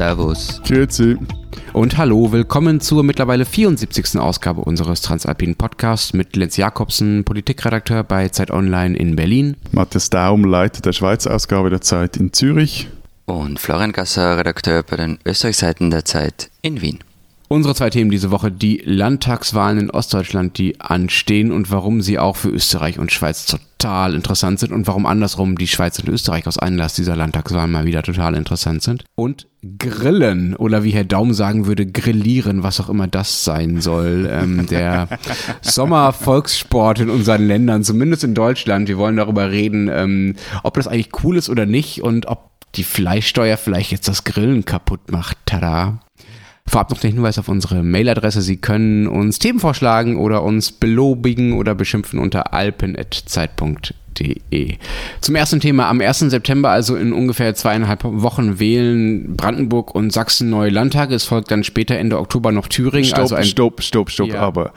Servus. Grüezi. Und hallo, willkommen zur mittlerweile 74. Ausgabe unseres Transalpinen Podcasts mit Lenz Jakobsen, Politikredakteur bei Zeit Online in Berlin. Matthias Daum, Leiter der Schweizer Ausgabe der Zeit in Zürich. Und Florian Gasser, Redakteur bei den Österreichseiten der Zeit in Wien. Unsere zwei Themen diese Woche, die Landtagswahlen in Ostdeutschland, die anstehen und warum sie auch für Österreich und Schweiz total interessant sind und warum andersrum die Schweiz und Österreich aus Anlass dieser Landtagswahlen mal wieder total interessant sind. Und Grillen oder wie Herr Daum sagen würde, grillieren, was auch immer das sein soll. Ähm, der Sommervolkssport in unseren Ländern, zumindest in Deutschland. Wir wollen darüber reden, ähm, ob das eigentlich cool ist oder nicht und ob die Fleischsteuer vielleicht jetzt das Grillen kaputt macht. Tada. Vorab noch der Hinweis auf unsere Mailadresse. Sie können uns Themen vorschlagen oder uns belobigen oder beschimpfen unter alpen.zeit.de. Zum ersten Thema. Am 1. September, also in ungefähr zweieinhalb Wochen, wählen Brandenburg und Sachsen neue Landtage. Es folgt dann später Ende Oktober noch Thüringen. Stopp, also ein stopp, stopp, stopp. Ja. Aber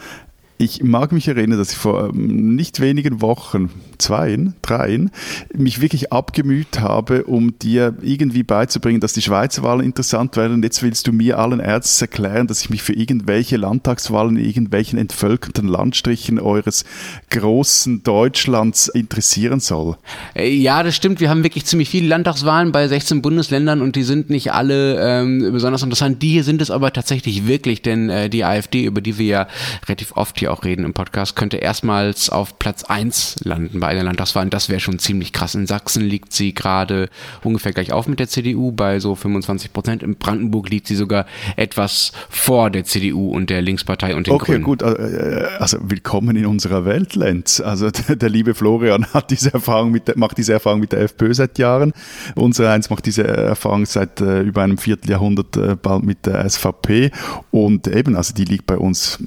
ich mag mich erinnern, dass ich vor ähm, nicht wenigen Wochen, zweien, dreien, mich wirklich abgemüht habe, um dir irgendwie beizubringen, dass die Schweizer Wahlen interessant werden. Und jetzt willst du mir allen Ärzten erklären, dass ich mich für irgendwelche Landtagswahlen in irgendwelchen entvölkerten Landstrichen eures großen Deutschlands interessieren soll. Äh, Ja, das stimmt. Wir haben wirklich ziemlich viele Landtagswahlen bei 16 Bundesländern und die sind nicht alle ähm, besonders interessant. Die hier sind es aber tatsächlich wirklich, denn äh, die AfD, über die wir ja relativ oft hier auch reden im Podcast, könnte erstmals auf Platz 1 landen bei einer Landtagswahl. Und das wäre schon ziemlich krass. In Sachsen liegt sie gerade ungefähr gleich auf mit der CDU bei so 25 Prozent. In Brandenburg liegt sie sogar etwas vor der CDU und der Linkspartei und den Okay, Grünen. gut. äh, Also willkommen in unserer Welt, Lenz. Also der, liebe Florian hat diese Erfahrung mit macht diese Erfahrung mit der FPÖ seit Jahren. Unser eins macht diese Erfahrung seit äh, über einem Vierteljahrhundert äh, bald mit der SVP. Und eben, also die liegt bei uns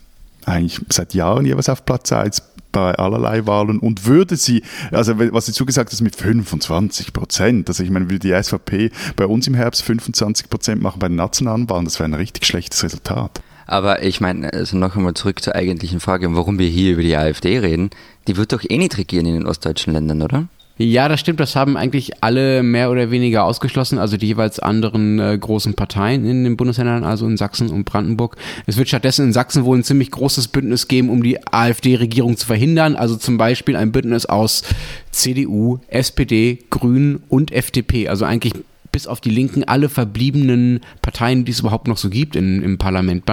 eigentlich seit Jahren jeweils auf Platz 1 bei allerlei Wahlen und würde sie, also was du zugesagt hast mit 25 Prozent, also ich meine, würde die SVP bei uns im Herbst 25 Prozent machen bei den nationalen Wahlen, das wäre ein richtig schlechtes Resultat. Aber ich meine, also noch einmal zurück zur eigentlichen Frage, warum wir hier über die AfD reden. Die wird doch eh nicht regieren in den ostdeutschen Ländern, oder? Ja, das stimmt. Das haben eigentlich alle mehr oder weniger ausgeschlossen, also die jeweils anderen äh, großen Parteien in den Bundesländern, also in Sachsen und Brandenburg. Es wird stattdessen in Sachsen wohl ein ziemlich großes Bündnis geben, um die AfD-Regierung zu verhindern. Also zum Beispiel ein Bündnis aus CDU, SPD, Grünen und FDP. Also eigentlich bis auf die Linken alle verbliebenen Parteien, die es überhaupt noch so gibt in, im Parlament.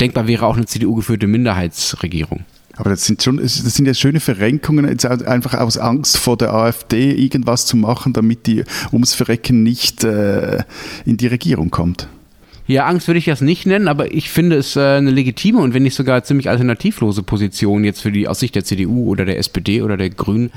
Denkbar wäre auch eine CDU-geführte Minderheitsregierung. Aber das sind schon, das sind ja schöne Verrenkungen, jetzt einfach aus Angst vor der AfD irgendwas zu machen, damit die ums Verrecken nicht äh, in die Regierung kommt. Ja, Angst würde ich das nicht nennen, aber ich finde es äh, eine legitime und wenn nicht sogar ziemlich alternativlose Position jetzt für die aus Sicht der CDU oder der SPD oder der Grünen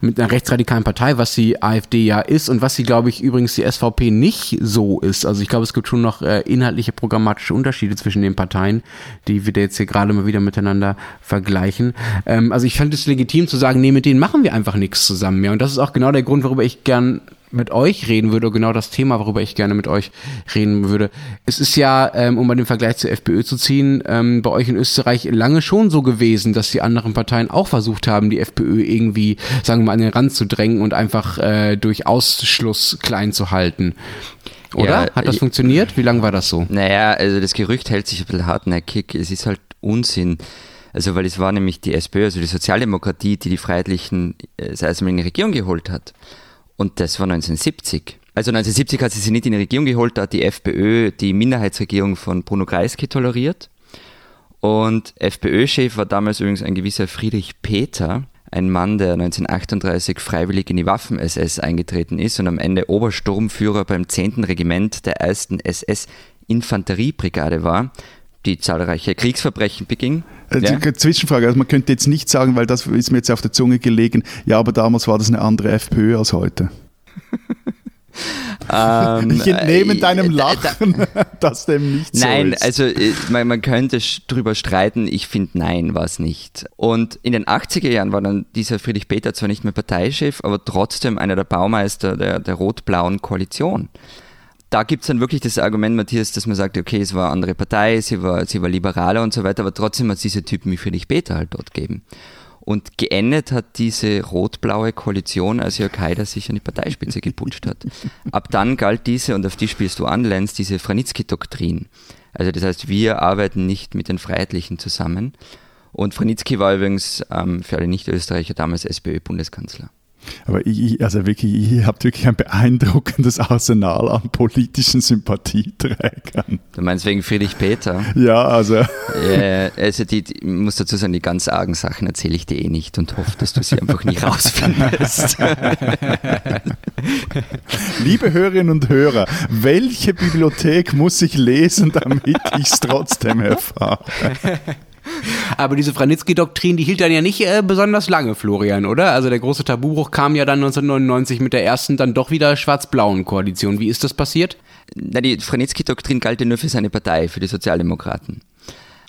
mit einer rechtsradikalen Partei, was die AfD ja ist und was sie, glaube ich, übrigens die SVP nicht so ist. Also ich glaube, es gibt schon noch äh, inhaltliche programmatische Unterschiede zwischen den Parteien, die wir jetzt hier gerade mal wieder miteinander vergleichen. Ähm, also ich fand es legitim zu sagen, nee, mit denen machen wir einfach nichts zusammen mehr. Und das ist auch genau der Grund, worüber ich gern mit euch reden würde, genau das Thema, worüber ich gerne mit euch reden würde. Es ist ja, ähm, um mal den Vergleich zur FPÖ zu ziehen, ähm, bei euch in Österreich lange schon so gewesen, dass die anderen Parteien auch versucht haben, die FPÖ irgendwie, sagen wir mal, an den Rand zu drängen und einfach äh, durch Ausschluss klein zu halten. Oder? Ja, Hat das funktioniert? Wie lange war das so? Naja, also das Gerücht hält sich ein bisschen hartnäckig. Es ist halt Unsinn. Also, weil es war nämlich die SPÖ, also die Sozialdemokratie, die die Freiheitlichen äh, Mal in die Regierung geholt hat. Und das war 1970. Also 1970 hat sie sie nicht in die Regierung geholt, da hat die FPÖ die Minderheitsregierung von Bruno Kreisky toleriert. Und FPÖ-Chef war damals übrigens ein gewisser Friedrich Peter, ein Mann, der 1938 freiwillig in die Waffen-SS eingetreten ist und am Ende Obersturmführer beim 10. Regiment der 1. SS-Infanteriebrigade war, die zahlreiche Kriegsverbrechen beging. Äh, Ja. Zwischenfrage, also man könnte jetzt nicht sagen, weil das ist mir jetzt auf der Zunge gelegen, ja, aber damals war das eine andere FPÖ als heute. Ähm, Ich entnehme äh, deinem äh, Lachen, dass dem nicht so Nein, ist. also äh, man, man könnte drüber streiten, ich finde nein, war es nicht. Und in den 80er Jahren war dann dieser Friedrich Peter zwar nicht mehr Parteichef, aber trotzdem einer der Baumeister der, der rot-blauen Koalition. Da gibt es dann wirklich das Argument, Matthias, dass man sagt, okay, es war eine andere Partei, sie war, sie war liberaler und so weiter, aber trotzdem hat es diese Typen wie Friedrich Peter halt dort gegeben. Und geendet hat diese rot-blaue Koalition, als Jörg Haider sich an die Parteispitze geputscht hat. Ab dann galt diese, und auf die spielst du an, Lenz, diese Franitzky-Doktrin. Also das heißt, wir arbeiten nicht mit den Freiheitlichen zusammen. Und Franitzky war übrigens ähm, für alle Nicht-Österreicher damals SPÖ-Bundeskanzler. Aber ich, also wirklich, ihr habt wirklich ein beeindruckendes Arsenal an politischen Sympathieträgern. Du meinst wegen Friedrich Peter? Ja, also. Ja, also die, die, ich muss dazu sagen, die ganz argen Sachen erzähle ich dir eh nicht und hoffe, dass du sie einfach nicht rausfindest. Liebe Hörerinnen und Hörer, welche Bibliothek muss ich lesen, damit ich es trotzdem erfahre? Aber diese Franitzky-Doktrin, die hielt dann ja nicht äh, besonders lange, Florian, oder? Also der große Tabubruch kam ja dann 1999 mit der ersten dann doch wieder schwarz-blauen Koalition. Wie ist das passiert? Na, die Franitzky-Doktrin galt ja nur für seine Partei, für die Sozialdemokraten.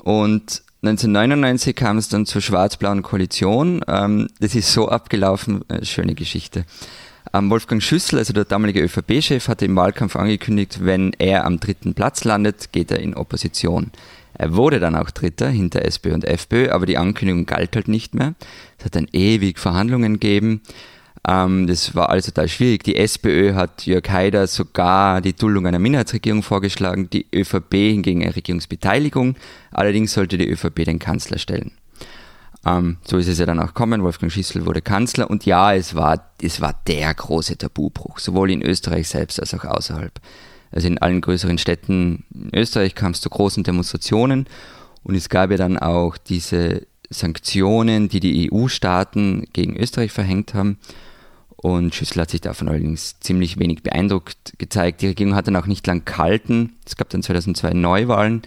Und 1999 kam es dann zur schwarz-blauen Koalition. Ähm, das ist so abgelaufen, äh, schöne Geschichte. Ähm, Wolfgang Schüssel, also der damalige ÖVP-Chef, hatte im Wahlkampf angekündigt, wenn er am dritten Platz landet, geht er in Opposition. Er wurde dann auch Dritter hinter SPÖ und FPÖ, aber die Ankündigung galt halt nicht mehr. Es hat dann ewig Verhandlungen gegeben. Ähm, das war alles total schwierig. Die SPÖ hat Jörg Haider sogar die Duldung einer Minderheitsregierung vorgeschlagen, die ÖVP hingegen eine Regierungsbeteiligung. Allerdings sollte die ÖVP den Kanzler stellen. Ähm, so ist es ja dann auch gekommen. Wolfgang Schissel wurde Kanzler und ja, es war, es war der große Tabubruch, sowohl in Österreich selbst als auch außerhalb. Also in allen größeren Städten in Österreich kam es zu großen Demonstrationen und es gab ja dann auch diese Sanktionen, die die EU-Staaten gegen Österreich verhängt haben. Und Schüssel hat sich davon allerdings ziemlich wenig beeindruckt gezeigt. Die Regierung hat dann auch nicht lang gehalten. Es gab dann 2002 Neuwahlen.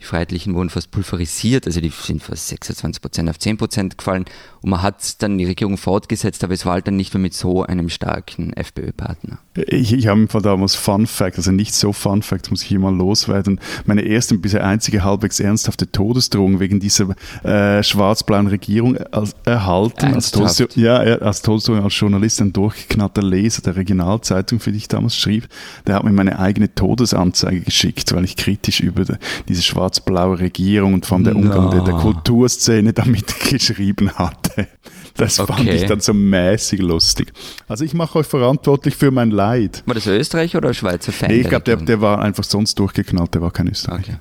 Die Freiheitlichen wurden fast pulverisiert, also die sind fast 26 Prozent auf 10 Prozent gefallen. Und man hat dann die Regierung fortgesetzt, aber es war halt dann nicht mehr mit so einem starken FPÖ-Partner. Ich, ich habe von damals Fun Fact, also nicht so Fun Fact, muss ich hier mal loswerden. Meine erste und bisher einzige halbwegs ernsthafte Todesdrohung wegen dieser äh, schwarz-blauen Regierung als, erhalten. Als, Todes ja, als Todesdrohung als Journalist, ein durchgeknallter Leser der Regionalzeitung, für die ich damals schrieb, der hat mir meine eigene Todesanzeige geschickt, weil ich kritisch über die, diese schwarz-blaue Regierung und allem der Umgang no. der, der Kulturszene damit geschrieben hatte. Das okay. fand ich dann so mäßig lustig. Also ich mache euch verantwortlich für mein Leid. War das Österreicher oder Schweizer Fan? Nee, ich glaube, der, der war einfach sonst durchgeknallt, der war kein Österreicher.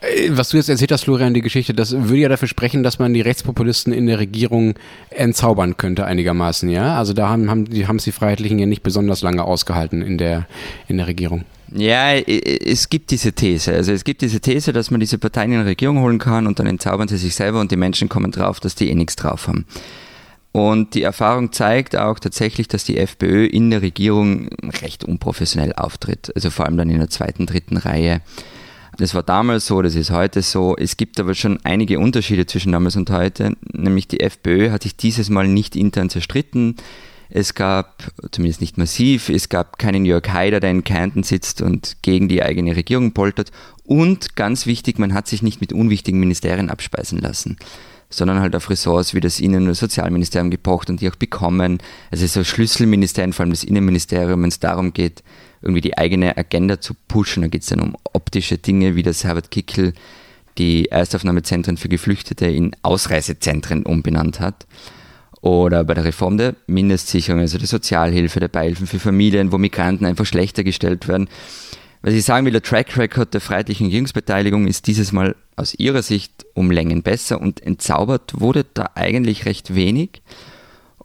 Okay. Äh, was du jetzt erzählt hast, Florian, die Geschichte, das würde ja dafür sprechen, dass man die Rechtspopulisten in der Regierung entzaubern könnte einigermaßen, ja? Also da haben, haben, die, haben es die Freiheitlichen ja nicht besonders lange ausgehalten in der, in der Regierung. Ja, es gibt diese These. Also es gibt diese These, dass man diese Parteien in die Regierung holen kann und dann entzaubern sie sich selber und die Menschen kommen drauf, dass die eh nichts drauf haben. Und die Erfahrung zeigt auch tatsächlich, dass die FPÖ in der Regierung recht unprofessionell auftritt. Also vor allem dann in der zweiten, dritten Reihe. Das war damals so, das ist heute so. Es gibt aber schon einige Unterschiede zwischen damals und heute. Nämlich die FPÖ hat sich dieses Mal nicht intern zerstritten. Es gab, zumindest nicht massiv, es gab keinen Jörg Haider, der in Kärnten sitzt und gegen die eigene Regierung poltert. Und ganz wichtig, man hat sich nicht mit unwichtigen Ministerien abspeisen lassen sondern halt auf Ressorts wie das Innen- und Sozialministerium gepocht und die auch bekommen. Also so Schlüsselministerien, vor allem das Innenministerium, wenn es darum geht, irgendwie die eigene Agenda zu pushen. Da geht es dann um optische Dinge, wie das Herbert Kickel die Erstaufnahmezentren für Geflüchtete in Ausreisezentren umbenannt hat. Oder bei der Reform der Mindestsicherung, also der Sozialhilfe, der Beihilfen für Familien, wo Migranten einfach schlechter gestellt werden. Was ich sagen will, der Track Record der freiheitlichen Regierungsbeteiligung ist dieses Mal aus ihrer Sicht um Längen besser und entzaubert wurde da eigentlich recht wenig.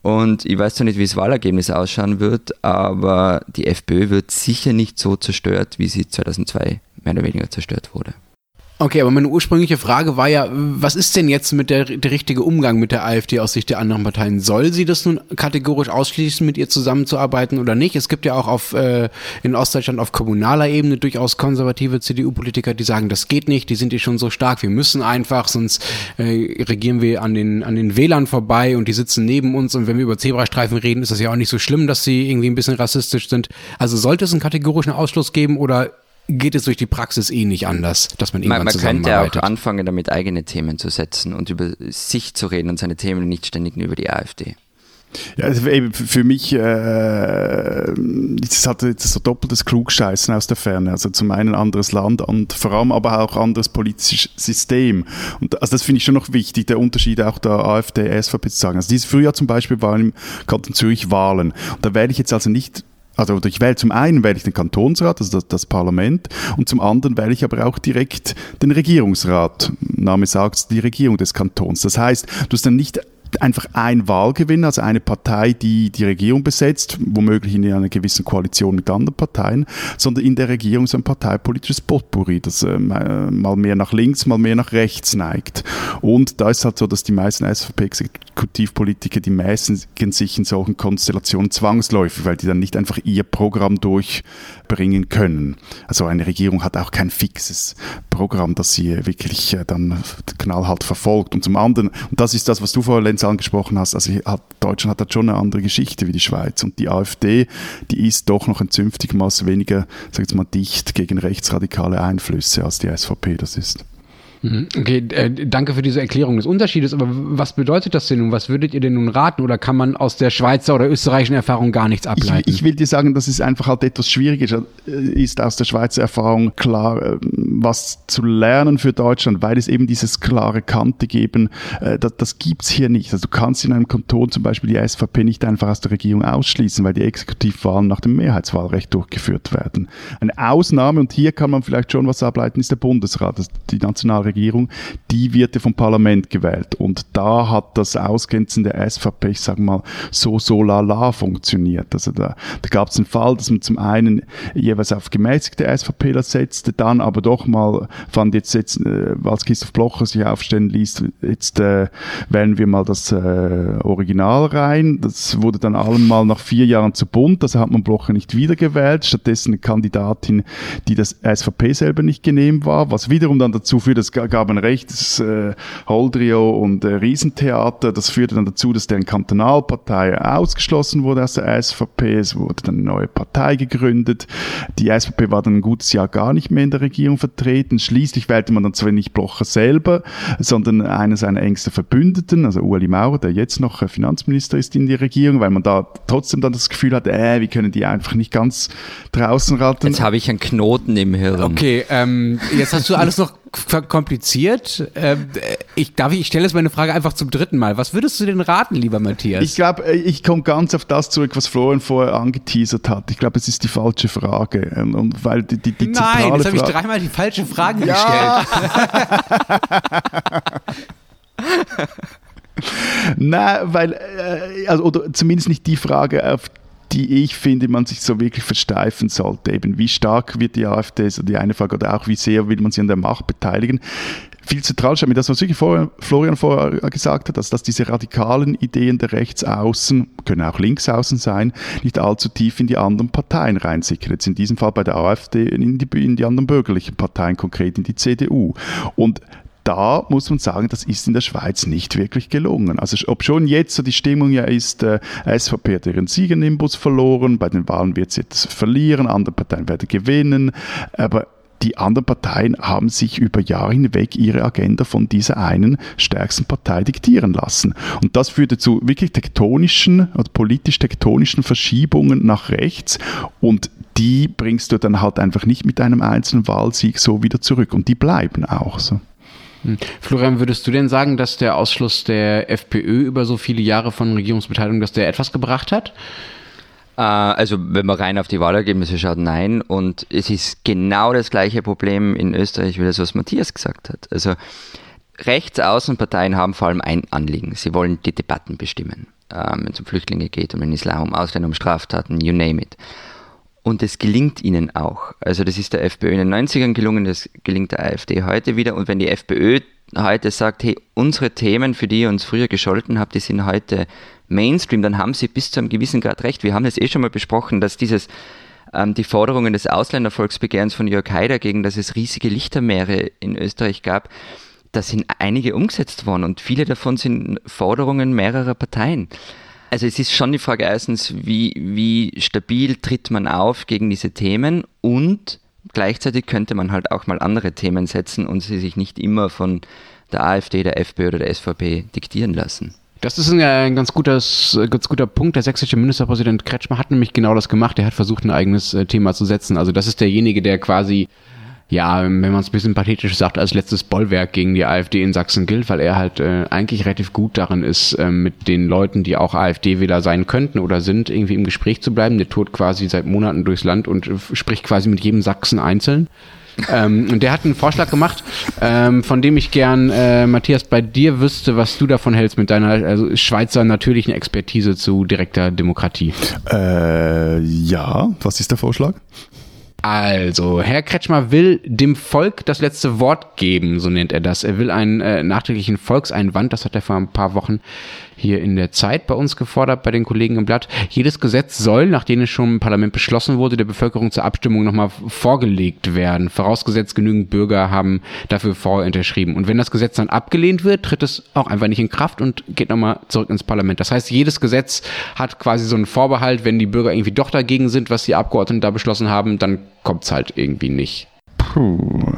Und ich weiß zwar nicht, wie das Wahlergebnis ausschauen wird, aber die FPÖ wird sicher nicht so zerstört, wie sie 2002 mehr oder weniger zerstört wurde. Okay, aber meine ursprüngliche Frage war ja, was ist denn jetzt mit der, der richtige Umgang mit der AfD aus Sicht der anderen Parteien? Soll sie das nun kategorisch ausschließen, mit ihr zusammenzuarbeiten oder nicht? Es gibt ja auch auf, äh, in Ostdeutschland auf kommunaler Ebene durchaus konservative CDU-Politiker, die sagen, das geht nicht, die sind hier schon so stark, wir müssen einfach, sonst äh, regieren wir an den, an den Wählern vorbei und die sitzen neben uns und wenn wir über Zebrastreifen reden, ist das ja auch nicht so schlimm, dass sie irgendwie ein bisschen rassistisch sind. Also sollte es einen kategorischen Ausschluss geben oder geht es durch die Praxis eh nicht anders, dass man irgendwann Man, man könnte auch anfangen, damit eigene Themen zu setzen und über sich zu reden und seine Themen nicht ständig nur über die AfD. Ja, also für mich äh, das hat jetzt so doppeltes Klugscheißen aus der Ferne. Also zum einen anderes Land und vor allem aber auch anderes politisches System. Und also das finde ich schon noch wichtig, der Unterschied auch der AfD, SVP zu sagen. Also dieses Frühjahr zum Beispiel waren im Kanton Zürich Wahlen. Und da werde ich jetzt also nicht also ich wähle zum einen wähle ich den Kantonsrat, also das, das, Parlament, und zum anderen wähle ich aber auch direkt den Regierungsrat. Name sagt die Regierung des Kantons. Das heißt, du hast dann nicht einfach ein Wahlgewinn, also eine Partei, die die Regierung besetzt, womöglich in einer gewissen Koalition mit anderen Parteien, sondern in der Regierung so ein parteipolitisches Potpourri, das äh, mal mehr nach links, mal mehr nach rechts neigt. Und da ist halt so, dass die meisten SVP-Exekutivpolitiker, die mäßigen sich in solchen Konstellationen zwangsläufig, weil die dann nicht einfach ihr Programm durchbringen können. Also eine Regierung hat auch kein fixes Programm, das sie wirklich äh, dann knallhart verfolgt. Und zum anderen, und das ist das, was du vorher, Lenz, angesprochen hast, also hat, Deutschland hat schon eine andere Geschichte wie die Schweiz. Und die AfD, die ist doch noch ein zünftiges Maß weniger, sag ich jetzt mal, dicht gegen rechtsradikale Einflüsse, als die SVP das ist. Mhm. Okay, äh, danke für diese Erklärung des Unterschiedes. Aber was bedeutet das denn nun? Was würdet ihr denn nun raten? Oder kann man aus der Schweizer oder österreichischen Erfahrung gar nichts ableiten? Ich, ich will dir sagen, dass es einfach halt etwas schwieriger ist, aus der Schweizer Erfahrung klar äh, was zu lernen für Deutschland, weil es eben dieses klare Kante geben, äh, das, das gibt's hier nicht. Also du kannst in einem Kanton zum Beispiel die SVP nicht einfach aus der Regierung ausschließen, weil die Exekutivwahlen nach dem Mehrheitswahlrecht durchgeführt werden. Eine Ausnahme, und hier kann man vielleicht schon was ableiten, ist der Bundesrat, die Nationalregierung Regierung, die wird ja vom Parlament gewählt. Und da hat das Ausgrenzen der SVP, ich sage mal, so, so lala funktioniert. Also da, da gab es einen Fall, dass man zum einen jeweils auf gemäßigte SVPler setzte, dann aber doch mal fand jetzt, jetzt äh, als Christoph Blocher sich aufstellen ließ, jetzt äh, wählen wir mal das äh, Original rein. Das wurde dann allemal nach vier Jahren zu bunt, also hat man Blocher nicht wiedergewählt, stattdessen eine Kandidatin, die das SVP selber nicht genehm war, was wiederum dann dazu führt, dass gaben recht, das äh, Holdrio und äh, Riesentheater, das führte dann dazu, dass deren Kantonalpartei ausgeschlossen wurde aus der SVP, es wurde dann eine neue Partei gegründet, die SVP war dann ein gutes Jahr gar nicht mehr in der Regierung vertreten, schließlich wählte man dann zwar nicht Blocher selber, sondern einen seiner engsten Verbündeten, also Ueli Maurer, der jetzt noch äh, Finanzminister ist in die Regierung, weil man da trotzdem dann das Gefühl hat, äh, wir können die einfach nicht ganz draußen raten. Jetzt habe ich einen Knoten im Hirn. Okay, ähm, jetzt hast du alles noch kompliziert. Ähm, ich, darf ich, ich stelle jetzt meine Frage einfach zum dritten Mal. Was würdest du denn raten, lieber Matthias? Ich glaube, äh, ich komme ganz auf das zurück, was Florian vorher angeteasert hat. Ich glaube, es ist die falsche Frage. Ähm, und weil die, die, die Nein, jetzt habe ich dreimal die falsche Frage ja. gestellt. Nein, weil, äh, also, oder zumindest nicht die Frage, auf die ich finde, man sich so wirklich versteifen sollte. Eben, wie stark wird die AfD, so die eine Frage, oder auch wie sehr will man sie an der Macht beteiligen. Viel zentral scheint mir das, was wirklich vorher, Florian vorher gesagt hat, dass, dass diese radikalen Ideen der Rechtsaußen, können auch Linksaußen sein, nicht allzu tief in die anderen Parteien reinsickern. Jetzt in diesem Fall bei der AfD in die, in die anderen bürgerlichen Parteien, konkret in die CDU. Und da muss man sagen, das ist in der Schweiz nicht wirklich gelungen. Also ob schon jetzt so die Stimmung ja ist, äh, SVP hat ihren Siegernimbus verloren, bei den Wahlen wird sie jetzt verlieren, andere Parteien werden gewinnen, aber die anderen Parteien haben sich über Jahre hinweg ihre Agenda von dieser einen stärksten Partei diktieren lassen. Und das führte zu wirklich tektonischen oder politisch tektonischen Verschiebungen nach rechts und die bringst du dann halt einfach nicht mit einem einzelnen Wahlsieg so wieder zurück und die bleiben auch so. Hm. Florian, würdest du denn sagen, dass der Ausschluss der FPÖ über so viele Jahre von Regierungsbeteiligung, dass der etwas gebracht hat? Äh, also wenn man rein auf die Wahlergebnisse schaut, nein. Und es ist genau das gleiche Problem in Österreich wie das, was Matthias gesagt hat. Also Rechtsaußenparteien haben vor allem ein Anliegen. Sie wollen die Debatten bestimmen. Ähm, wenn es um Flüchtlinge geht, um den Islam, um Ausländer, um Straftaten, you name it. Und es gelingt ihnen auch. Also das ist der FPÖ in den 90ern gelungen, das gelingt der AfD heute wieder. Und wenn die FPÖ heute sagt, hey, unsere Themen, für die ihr uns früher gescholten habt, die sind heute Mainstream, dann haben sie bis zu einem gewissen Grad recht. Wir haben das eh schon mal besprochen, dass dieses ähm, die Forderungen des Ausländervolksbegehrens von Jörg Haider gegen, dass es riesige Lichtermeere in Österreich gab, da sind einige umgesetzt worden und viele davon sind Forderungen mehrerer Parteien. Also es ist schon die Frage erstens, wie, wie stabil tritt man auf gegen diese Themen und gleichzeitig könnte man halt auch mal andere Themen setzen und sie sich nicht immer von der AfD, der FPÖ oder der SVP diktieren lassen. Das ist ein, ein ganz, gutes, ganz guter Punkt. Der sächsische Ministerpräsident Kretschmer hat nämlich genau das gemacht. Er hat versucht, ein eigenes äh, Thema zu setzen. Also das ist derjenige, der quasi ja, wenn man es ein bisschen pathetisch sagt, als letztes Bollwerk gegen die AfD in Sachsen gilt, weil er halt äh, eigentlich relativ gut darin ist, äh, mit den Leuten, die auch AfD-Wähler sein könnten oder sind, irgendwie im Gespräch zu bleiben. Der tourt quasi seit Monaten durchs Land und äh, spricht quasi mit jedem Sachsen einzeln. ähm, und der hat einen Vorschlag gemacht, ähm, von dem ich gern, äh, Matthias, bei dir wüsste, was du davon hältst mit deiner also Schweizer natürlichen Expertise zu direkter Demokratie. Äh, ja, was ist der Vorschlag? Also, Herr Kretschmer will dem Volk das letzte Wort geben, so nennt er das. Er will einen äh, nachträglichen Volkseinwand, das hat er vor ein paar Wochen hier in der Zeit bei uns gefordert, bei den Kollegen im Blatt. Jedes Gesetz soll, nachdem es schon im Parlament beschlossen wurde, der Bevölkerung zur Abstimmung nochmal vorgelegt werden. Vorausgesetzt genügend Bürger haben dafür vorunterschrieben. Und wenn das Gesetz dann abgelehnt wird, tritt es auch einfach nicht in Kraft und geht nochmal zurück ins Parlament. Das heißt, jedes Gesetz hat quasi so einen Vorbehalt, wenn die Bürger irgendwie doch dagegen sind, was die Abgeordneten da beschlossen haben, dann kommt es halt irgendwie nicht. Puh.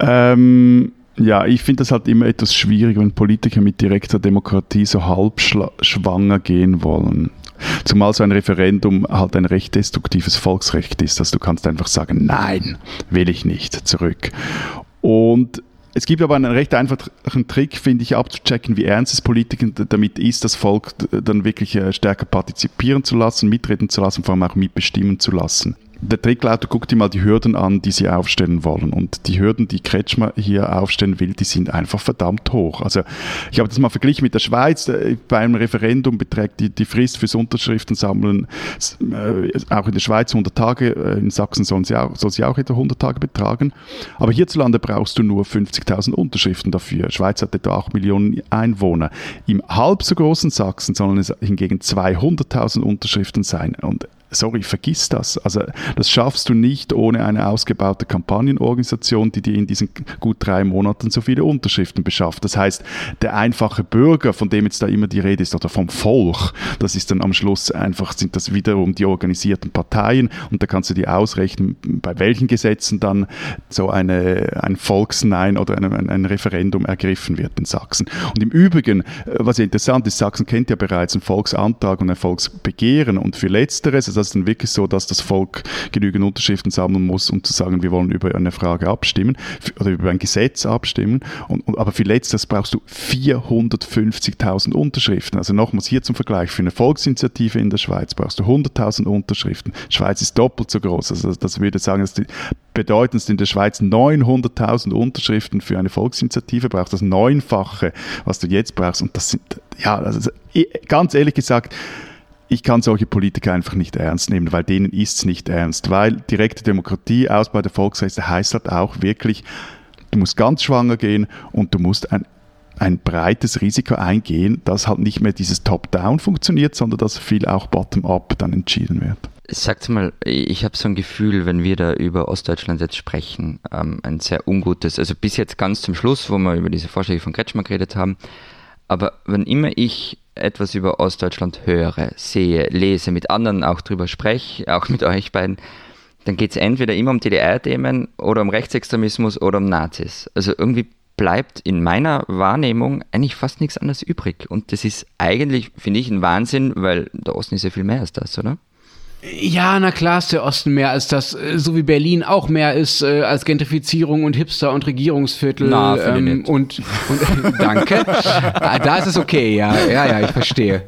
Ähm, ja, ich finde das halt immer etwas schwierig, wenn Politiker mit direkter Demokratie so halb schwanger gehen wollen. Zumal so ein Referendum halt ein recht destruktives Volksrecht ist, dass du kannst einfach sagen, nein, will ich nicht, zurück. Und es gibt aber einen recht einfachen Trick, finde ich, abzuchecken, wie ernst es Politikern damit ist, das Volk dann wirklich äh, stärker partizipieren zu lassen, mitreden zu lassen, vor allem auch mitbestimmen zu lassen der Trick lautet, guck dir mal die Hürden an, die sie aufstellen wollen. Und die Hürden, die Kretschmer hier aufstellen will, die sind einfach verdammt hoch. Also ich habe das mal verglichen mit der Schweiz. Äh, bei einem Referendum beträgt die, die Frist fürs Unterschriftensammeln äh, auch in der Schweiz 100 Tage. Äh, in Sachsen sollen sie auch, soll sie auch etwa 100 Tage betragen. Aber hierzulande brauchst du nur 50.000 Unterschriften dafür. Die Schweiz hat etwa 8 Millionen Einwohner. Im halb so großen Sachsen sollen es hingegen 200.000 Unterschriften sein. Und sorry, vergiss das. Also das schaffst du nicht ohne eine ausgebaute Kampagnenorganisation, die dir in diesen gut drei Monaten so viele Unterschriften beschafft. Das heißt, der einfache Bürger, von dem jetzt da immer die Rede ist, oder vom Volk, das ist dann am Schluss einfach, sind das wiederum die organisierten Parteien und da kannst du dir ausrechnen, bei welchen Gesetzen dann so eine, ein Volksnein oder ein, ein Referendum ergriffen wird in Sachsen. Und im Übrigen, was ja interessant ist, Sachsen kennt ja bereits einen Volksantrag und ein Volksbegehren und für Letzteres, also ist dann wirklich so, dass das Volk genügend Unterschriften sammeln muss, um zu sagen, wir wollen über eine Frage abstimmen oder über ein Gesetz abstimmen. Und, und aber für letztes brauchst du 450.000 Unterschriften. Also nochmals hier zum Vergleich, für eine Volksinitiative in der Schweiz brauchst du 100.000 Unterschriften. Die Schweiz ist doppelt so groß. Also das würde sagen, dass die bedeutendste in der Schweiz 900.000 Unterschriften für eine Volksinitiative brauchst. Das Neunfache, was du jetzt brauchst. Und das sind, ja, also ganz ehrlich gesagt, ich kann solche Politiker einfach nicht ernst nehmen, weil denen ist es nicht ernst. Weil direkte Demokratie, Ausbau der Volksrechte heißt halt auch wirklich, du musst ganz schwanger gehen und du musst ein, ein breites Risiko eingehen, dass halt nicht mehr dieses Top-Down funktioniert, sondern dass viel auch Bottom-up dann entschieden wird. Sagt mal, ich habe so ein Gefühl, wenn wir da über Ostdeutschland jetzt sprechen, ähm, ein sehr ungutes, also bis jetzt ganz zum Schluss, wo wir über diese Vorschläge von Kretschmer geredet haben, aber wenn immer ich etwas über Ostdeutschland höre, sehe, lese, mit anderen auch drüber spreche, auch mit euch beiden, dann geht es entweder immer um DDR-Themen oder um Rechtsextremismus oder um Nazis. Also irgendwie bleibt in meiner Wahrnehmung eigentlich fast nichts anderes übrig. Und das ist eigentlich, finde ich, ein Wahnsinn, weil der Osten ist ja viel mehr als das, oder? Ja, na klar ist der Osten mehr als das, äh, so wie Berlin auch mehr ist äh, als Gentrifizierung und Hipster und Regierungsviertel. Na, ähm, und, und danke. Ah, da ist es okay, ja, ja, ja, ich verstehe.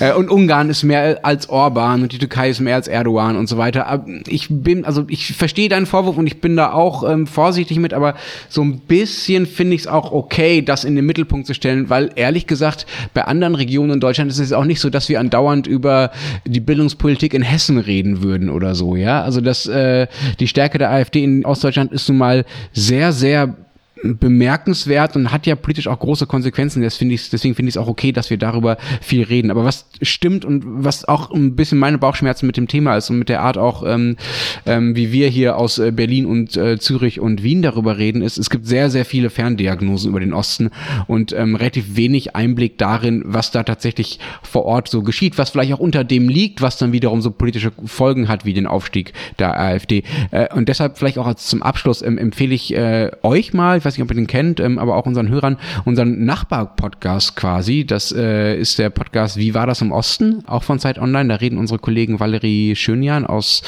Äh, und Ungarn ist mehr als Orban und die Türkei ist mehr als Erdogan und so weiter. Aber ich bin, also ich verstehe deinen Vorwurf und ich bin da auch ähm, vorsichtig mit, aber so ein bisschen finde ich es auch okay, das in den Mittelpunkt zu stellen, weil ehrlich gesagt, bei anderen Regionen in Deutschland ist es auch nicht so, dass wir andauernd über die Bildungspolitik in Hessen reden würden oder so, ja. Also das, äh, die Stärke der AfD in Ostdeutschland ist nun mal sehr, sehr bemerkenswert und hat ja politisch auch große Konsequenzen. Deswegen finde ich es auch okay, dass wir darüber viel reden. Aber was stimmt und was auch ein bisschen meine Bauchschmerzen mit dem Thema ist und mit der Art auch, ähm, ähm, wie wir hier aus äh, Berlin und äh, Zürich und Wien darüber reden, ist, es gibt sehr, sehr viele Ferndiagnosen über den Osten und ähm, relativ wenig Einblick darin, was da tatsächlich vor Ort so geschieht, was vielleicht auch unter dem liegt, was dann wiederum so politische Folgen hat, wie den Aufstieg der AfD. Äh, und deshalb vielleicht auch als zum Abschluss ähm, empfehle ich äh, euch mal, weiß nicht, ob ihr den kennt, ähm, aber auch unseren Hörern, unseren Nachbar-Podcast quasi. Das äh, ist der Podcast Wie war das im Osten? Auch von Zeit Online. Da reden unsere Kollegen Valerie Schönjan aus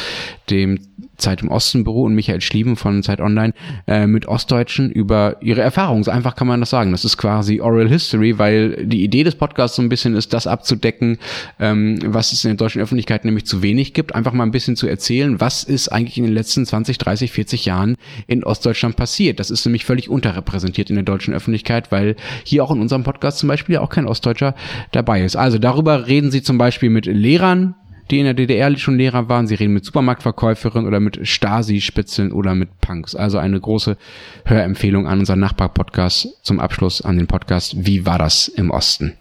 dem Zeit im Osten Büro und Michael Schlieben von Zeit Online äh, mit Ostdeutschen über ihre Erfahrungen. So einfach kann man das sagen. Das ist quasi Oral History, weil die Idee des Podcasts so ein bisschen ist, das abzudecken, ähm, was es in der deutschen Öffentlichkeit nämlich zu wenig gibt. Einfach mal ein bisschen zu erzählen, was ist eigentlich in den letzten 20, 30, 40 Jahren in Ostdeutschland passiert. Das ist nämlich völlig unterrepräsentiert in der deutschen Öffentlichkeit, weil hier auch in unserem Podcast zum Beispiel ja auch kein Ostdeutscher dabei ist. Also darüber reden sie zum Beispiel mit Lehrern, die in der DDR schon Lehrer waren. Sie reden mit Supermarktverkäuferinnen oder mit Stasi-Spitzeln oder mit Punks. Also eine große Hörempfehlung an unseren Nachbar-Podcast zum Abschluss an den Podcast Wie war das im Osten?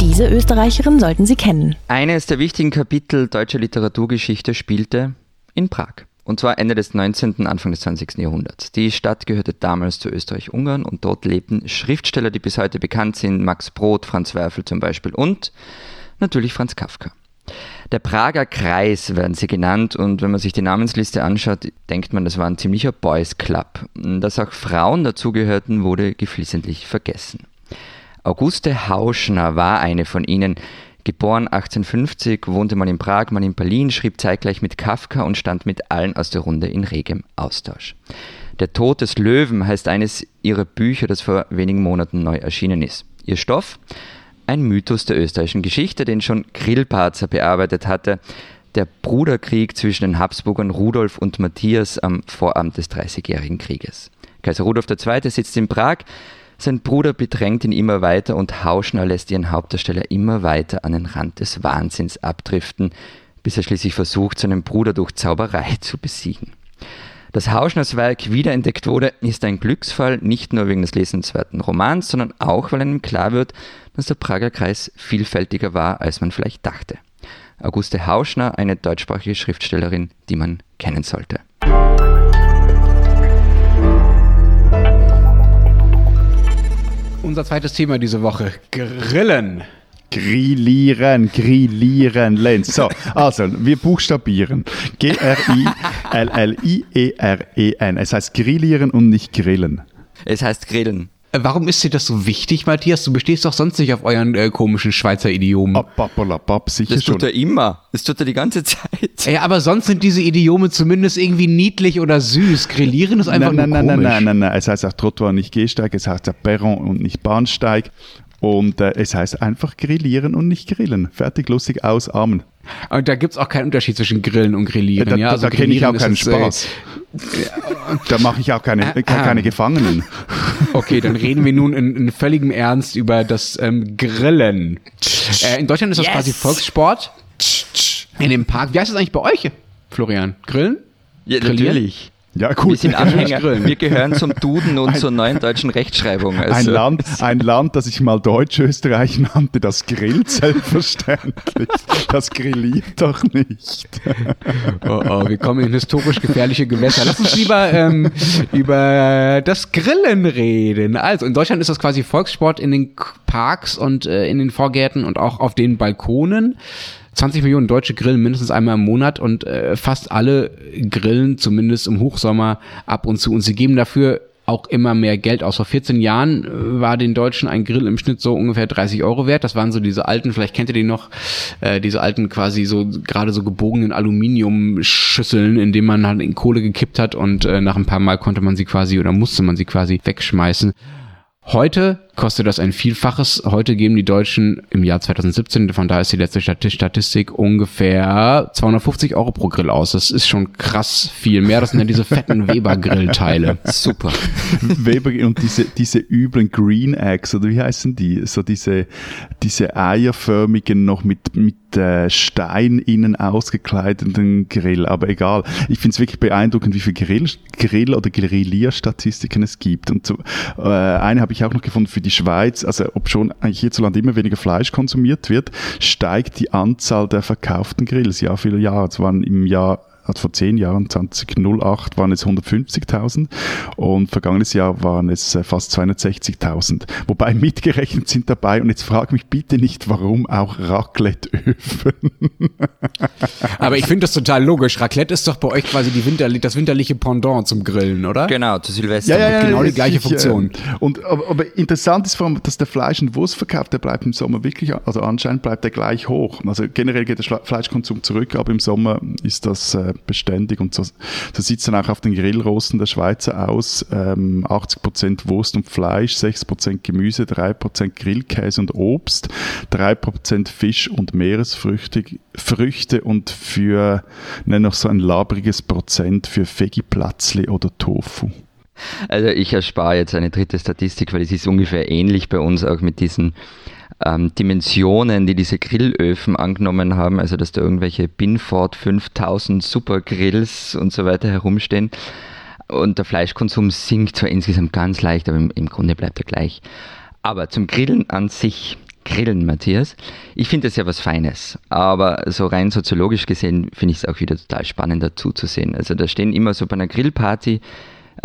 Diese Österreicherin sollten Sie kennen. Eines der wichtigen Kapitel deutscher Literaturgeschichte spielte in Prag. Und zwar Ende des 19., Anfang des 20. Jahrhunderts. Die Stadt gehörte damals zu Österreich-Ungarn und dort lebten Schriftsteller, die bis heute bekannt sind, Max Brod, Franz Werfel zum Beispiel und natürlich Franz Kafka. Der Prager Kreis werden sie genannt und wenn man sich die Namensliste anschaut, denkt man, das war ein ziemlicher Boys Club. Dass auch Frauen dazugehörten, wurde geflissentlich vergessen. Auguste Hauschner war eine von ihnen, Geboren 1850, wohnte mal in Prag, mal in Berlin, schrieb zeitgleich mit Kafka und stand mit allen aus der Runde in regem Austausch. Der Tod des Löwen heißt eines ihrer Bücher, das vor wenigen Monaten neu erschienen ist. Ihr Stoff? Ein Mythos der österreichischen Geschichte, den schon Grillparzer bearbeitet hatte. Der Bruderkrieg zwischen den Habsburgern Rudolf und Matthias am Vorabend des Dreißigjährigen Krieges. Kaiser Rudolf II. sitzt in Prag, sein Bruder bedrängt ihn immer weiter und Hauschner lässt ihren Hauptdarsteller immer weiter an den Rand des Wahnsinns abdriften, bis er schließlich versucht, seinen Bruder durch Zauberei zu besiegen. Dass Hauschners Werk wiederentdeckt wurde, ist ein Glücksfall, nicht nur wegen des lesenswerten Romans, sondern auch, weil einem klar wird, dass der Prager Kreis vielfältiger war, als man vielleicht dachte. Auguste Hauschner, eine deutschsprachige Schriftstellerin, die man kennen sollte. Unser zweites Thema diese Woche: Grillen. Grillieren, grillieren, Lenz. So, also, wir buchstabieren. G-R-I-L-L-I-E-R-E-N. Es heißt grillieren und nicht grillen. Es heißt grillen. Äh, warum ist dir das so wichtig, Matthias? Du bestehst doch sonst nicht auf euren äh, komischen Schweizer Idiomen. Abapalapap, sicher Das schon. tut er immer. Das tut er die ganze Zeit. Ja, aber sonst sind diese Idiome zumindest irgendwie niedlich oder süß. Grillieren ist einfach nein, nein, nur nein, komisch. nein, nein, nein, nein. Es heißt auch Trottoir, nicht Gehsteig. Es heißt auch Perron und nicht Bahnsteig. Und äh, es heißt einfach grillieren und nicht grillen. Fertig, lustig, aus, Amen. Und da gibt's auch keinen Unterschied zwischen Grillen und Grillieren. Da, ja, da, also da kenne ich Grillieren auch keinen ist es, äh, Spaß. Da mache ich auch keine, Äh, keine äh. Gefangenen. Okay, dann reden wir nun in, in völligem Ernst über das ähm, Grillen. Äh, in Deutschland ist das Yes. quasi Volkssport. In dem Park. Wie heißt das eigentlich bei euch, Florian? Grillen? Ja, Grillieren? natürlich. Ja, Wir gut. sind Natürlich Anhänger. Wir gehören zum Duden und zur neuen deutschen Rechtschreibung. Ein Also, Land, ein Land, das ich mal Deutsch-Österreich nannte, das grillt selbstverständlich. Das grilliert doch nicht. Oh, oh, wir kommen in historisch gefährliche Gewässer. Lass uns lieber ähm, über das Grillen reden. Also, in Deutschland ist das quasi Volkssport in den Parks und äh, in den Vorgärten und auch auf den Balkonen. 20 Millionen Deutsche grillen mindestens einmal im Monat und äh, fast alle grillen zumindest im Hochsommer ab und zu und sie geben dafür auch immer mehr Geld aus. Vor 14 Jahren äh, war den Deutschen ein Grill im Schnitt so ungefähr 30 Euro wert. Das waren so diese alten, vielleicht kennt ihr die noch, äh, diese alten quasi so gerade so gebogenen Aluminiumschüsseln, in denen man halt in Kohle gekippt hat und äh, nach ein paar Mal konnte man sie quasi oder musste man sie quasi wegschmeißen. Heute kostet das ein Vielfaches. Heute geben die Deutschen im Jahr 2017, von da ist die letzte Stati- Statistik, ungefähr 250 Euro pro Grill aus. Das ist schon krass viel mehr. Das sind ja diese fetten Weber-Grillteile. super. Weber und diese, diese üblen Green Eggs, oder wie heißen die? So diese, diese eierförmigen, noch mit, mit äh, Stein innen ausgekleideten Grill. Aber egal. Ich finde es wirklich beeindruckend, wie viele Grill, Grill- oder Grillierstatistiken es gibt. Und so, äh, eine habe ich auch noch gefunden für die Schweiz. Also, ob schon eigentlich hierzulande immer weniger Fleisch konsumiert wird, steigt die Anzahl der verkauften Grills Jahr für Jahr. Es waren im Jahr also vor zehn Jahren, 2008, waren es 150.000 und vergangenes Jahr waren es äh, fast 260.000. Wobei mitgerechnet sind dabei, und jetzt frag mich bitte nicht, warum auch Raclette-Öfen. Aber ich finde das total logisch. Raclette ist doch bei euch quasi die Winter, das winterliche Pendant zum Grillen, oder? Genau, zu Silvester. Ja, ja, ja, genau die gleiche ich, äh, Funktion. Und, aber, aber interessant ist vor allem, dass der Fleisch- und Wurstverkauf, der bleibt im Sommer wirklich, also anscheinend bleibt der gleich hoch. Also generell geht der Fleischkonsum zurück, aber im Sommer ist das äh, beständig und so, so sieht es dann auch auf den Grillrosten der Schweizer aus. Ähm, 80% Wurst und Fleisch, 6% Gemüse, 3% Grillkäse und Obst, 3% Fisch und Meeresfrüchte Früchte und für ne, noch so ein labriges Prozent für Veggie-Platzli oder Tofu. Also ich erspare jetzt eine dritte Statistik, weil es ist ungefähr ähnlich bei uns auch mit diesen ähm, Dimensionen, die diese Grillöfen angenommen haben, also dass da irgendwelche Binford 5000 Supergrills und so weiter herumstehen. Und der Fleischkonsum sinkt zwar insgesamt ganz leicht, aber im, im Grunde bleibt er gleich. Aber zum Grillen an sich, Grillen, Matthias, ich finde das ja was Feines. Aber so rein soziologisch gesehen finde ich es auch wieder total spannend dazu zu sehen. Also da stehen immer so bei einer Grillparty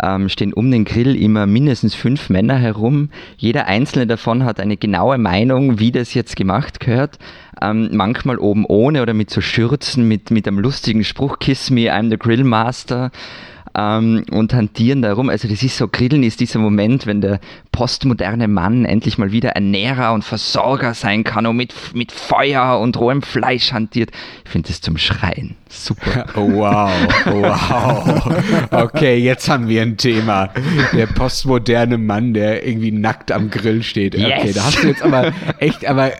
ähm, stehen um den Grill immer mindestens fünf Männer herum. Jeder einzelne davon hat eine genaue Meinung, wie das jetzt gemacht gehört. Ähm, manchmal oben ohne oder mit so Schürzen, mit, mit einem lustigen Spruch, Kiss me, I'm the Grillmaster. Ähm, und hantieren darum. Also das ist so, Grillen ist dieser Moment, wenn der postmoderne Mann endlich mal wieder Ernährer und Versorger sein kann und mit, mit Feuer und rohem Fleisch hantiert. Ich finde das zum Schreien. Super. Oh, wow, wow. Okay, jetzt haben wir ein Thema. Der postmoderne Mann, der irgendwie nackt am Grill steht. Okay, Yes. da hast du jetzt aber echt, aber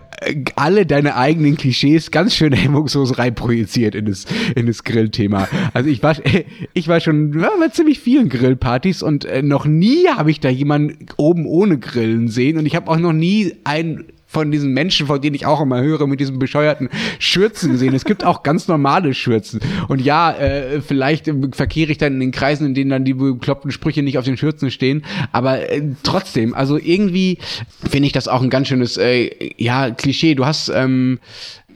alle deine eigenen Klischees ganz schön hemmungslos reinprojiziert in das, in das Grillthema. Also ich war, ich war schon ja, bei ziemlich vielen Grillpartys und äh, noch nie habe ich da jemanden oben ohne Grillen sehen und ich habe auch noch nie einen von diesen Menschen, von denen ich auch immer höre, mit diesen bescheuerten Schürzen gesehen. Es gibt auch ganz normale Schürzen. Und ja, äh, vielleicht verkehre ich dann in den Kreisen, in denen dann die bekloppten Sprüche nicht auf den Schürzen stehen. Aber äh, trotzdem, also irgendwie finde ich das auch ein ganz schönes, äh, ja, Klischee. Du hast ähm,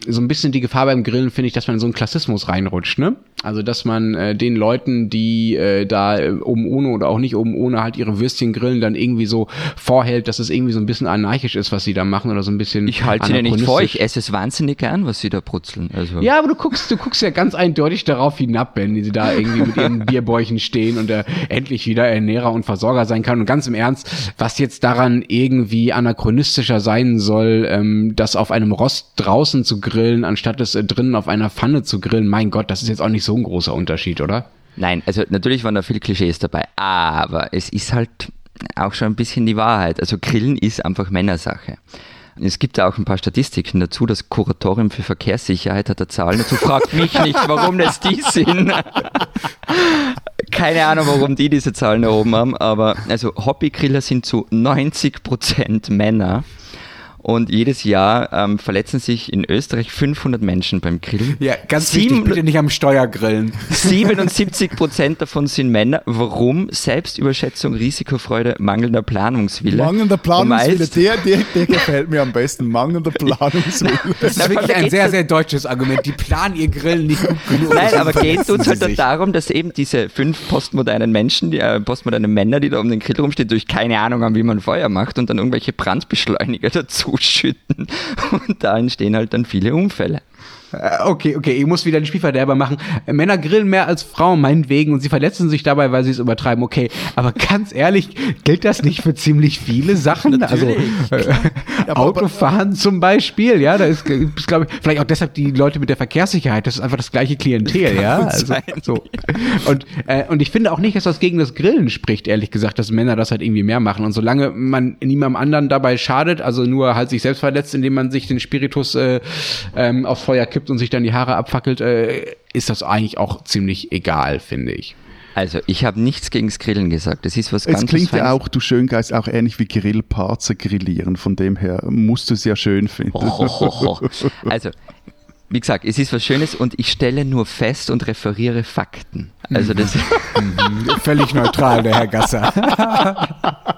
so ein bisschen die Gefahr beim Grillen, finde ich, dass man in so einen Klassismus reinrutscht, ne? Also, dass man äh, den Leuten, die äh, da äh, oben ohne oder auch nicht oben ohne halt ihre Würstchen grillen, dann irgendwie so vorhält, dass es irgendwie so ein bisschen anarchisch ist, was sie da machen oder so ein bisschen. Ich halte sie ja nicht vor, ich esse es wahnsinnig gern, was sie da brutzeln. Also. Ja, aber du guckst, du guckst ja ganz eindeutig darauf hinab, wenn sie da irgendwie mit ihren Bierbäuchen stehen und er endlich wieder Ernährer und Versorger sein kann. Und ganz im Ernst, was jetzt daran irgendwie anachronistischer sein soll, ähm, das auf einem Rost draußen zu grillen, anstatt es äh, drinnen auf einer Pfanne zu grillen, mein Gott, das ist jetzt auch nicht so ein großer Unterschied, oder? Nein, also natürlich waren da viele Klischees dabei, aber es ist halt auch schon ein bisschen die Wahrheit. Also Grillen ist einfach Männersache. Es gibt da auch ein paar Statistiken dazu. Das Kuratorium für Verkehrssicherheit hat da Zahlen dazu. Fragt mich nicht, warum das die sind. Keine Ahnung, warum die diese Zahlen da oben haben, aber also Hobbygriller sind zu 90% Männer. Und jedes Jahr ähm, verletzen sich in Österreich 500 Menschen beim Grillen. Ja, ganz Sieben- wichtig, bitte nicht am Steuer grillen. 77 Prozent davon sind Männer. Warum? Selbstüberschätzung, Risikofreude, mangelnder Planungswille. Mangelnder Planungswille, meist- der, der, der gefällt mir am besten. Mangelnder Planungswille. Das ist wirklich ein sehr, sehr deutsches Argument. Die planen ihr Grillen nicht gut genug. Nein, deswegen aber geht uns halt sich. darum, dass eben diese fünf postmodernen Menschen, die, äh, postmodernen Männer, die da um den Grill rumstehen, durch keine Ahnung haben, wie man Feuer macht und dann irgendwelche Brandbeschleuniger dazu schütten. Und da entstehen halt dann viele Unfälle. Äh, Okay, okay, ich muss wieder den Spielverderber machen. Männer grillen mehr als Frauen, meinetwegen, und sie verletzen sich dabei, weil sie es übertreiben. Okay, aber ganz ehrlich, gilt das nicht für ziemlich viele Sachen? Also äh, Autofahren zum Beispiel, ja, da ist, ist glaube ich, vielleicht auch deshalb die Leute mit der Verkehrssicherheit, das ist einfach das gleiche Klientel, ja. Also, so. Und, äh, und ich finde auch nicht, dass das gegen das Grillen spricht, ehrlich gesagt, dass Männer das halt irgendwie mehr machen. Und solange man niemandem anderen dabei schadet, also nur halt sich selbst verletzt, indem man sich den Spiritus äh, ähm, aufs Feuer kippt und sich dann die Haare abfackelt, äh, ist das eigentlich auch ziemlich egal, finde ich. Also, ich habe nichts gegen das Grillen gesagt. Das ist was Es ganz klingt was ja auch, du Schöngeist, auch ähnlich wie Grillparzer grillieren. Von dem her musst du es ja schön finden. Ho, ho, ho. Also, wie gesagt, es ist was Schönes und ich stelle nur fest und referiere Fakten. Also das Mhm. Völlig neutral, der Herr Gasser.